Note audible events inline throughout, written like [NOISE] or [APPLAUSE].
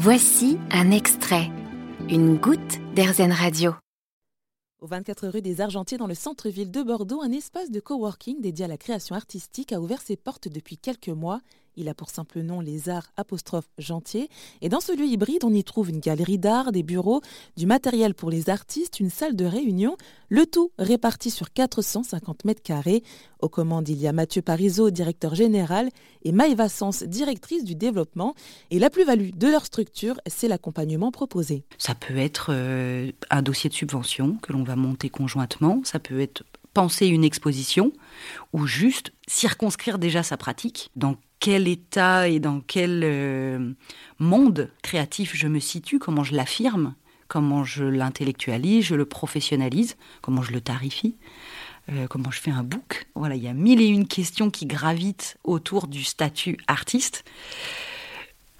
Voici un extrait, une goutte d'Airzen Radio. Au 24 rue des Argentiers dans le centre-ville de Bordeaux, un espace de coworking dédié à la création artistique a ouvert ses portes depuis quelques mois. Il a pour simple nom les Arts apostrophe Gentier. Et dans ce lieu hybride, on y trouve une galerie d'art, des bureaux, du matériel pour les artistes, une salle de réunion, le tout réparti sur 450 mètres carrés. Aux commandes, il y a Mathieu Parizeau, directeur général, et Maëva Sens, directrice du développement. Et la plus-value de leur structure, c'est l'accompagnement proposé. Ça peut être euh, un dossier de subvention que l'on va monter conjointement, ça peut être penser une exposition ou juste circonscrire déjà sa pratique. Quel état et dans quel euh, monde créatif je me situe, comment je l'affirme, comment je l'intellectualise, je le professionnalise, comment je le tarifie. Euh, comment je fais un book. Voilà, il y a mille et une questions qui gravitent autour du statut artiste.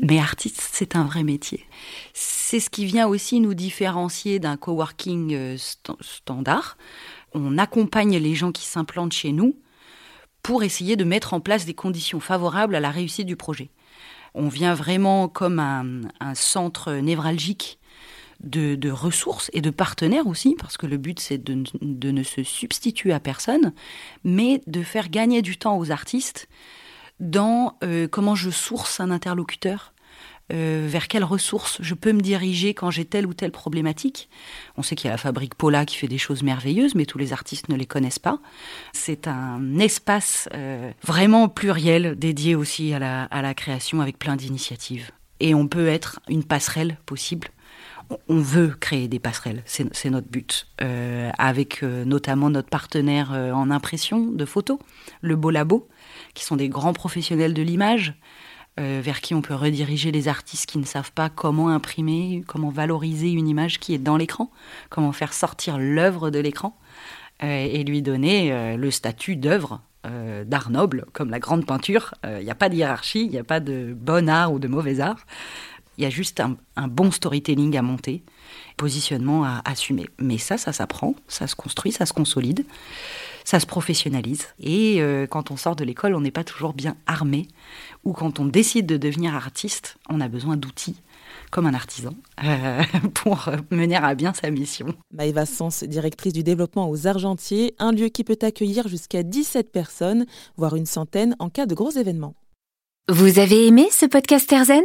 Mais artiste, c'est un vrai métier. C'est ce qui vient aussi nous différencier d'un coworking euh, standard. On accompagne les gens qui s'implantent chez nous pour essayer de mettre en place des conditions favorables à la réussite du projet. On vient vraiment comme un, centre névralgique de, ressources et de partenaires aussi, parce que le but c'est de, ne se substituer à personne, mais de faire gagner du temps aux artistes dans euh, comment je source un interlocuteur, euh, vers quelles ressources je peux me diriger quand j'ai telle ou telle problématique? On sait qu'il y a la fabrique Paula qui fait des choses merveilleuses, mais tous les artistes ne les connaissent pas. C'est un espace euh, vraiment pluriel dédié aussi à la, création avec plein d'initiatives. Et on peut être une passerelle possible on veut créer des passerelles, c'est notre but, euh, avec notamment notre partenaire en impression de photos, le Beau Labo, qui sont des grands professionnels de l'image, euh, vers qui on peut rediriger les artistes qui ne savent pas comment imprimer, comment valoriser une image qui est dans l'écran, comment faire sortir l'œuvre de l'écran euh, et lui donner euh, le statut d'œuvre d'art noble, comme la grande peinture. Il n'y a pas de hiérarchie, il n'y a pas de bon art ou de mauvais art. Il y a juste un, bon storytelling à monter, positionnement à assumer. Mais ça, ça s'apprend, ça se construit, ça se consolide, ça se professionnalise. Et quand on sort de l'école, on n'est pas toujours bien armé ou quand on décide de devenir artiste, on a besoin d'outils comme un artisan euh, [LAUGHS] pour mener à bien sa mission. Maëva Sens, directrice du développement aux Argentiers, un lieu qui peut accueillir jusqu'à 17 personnes, voire une centaine en cas de gros événements. Vous avez aimé ce podcast Erzen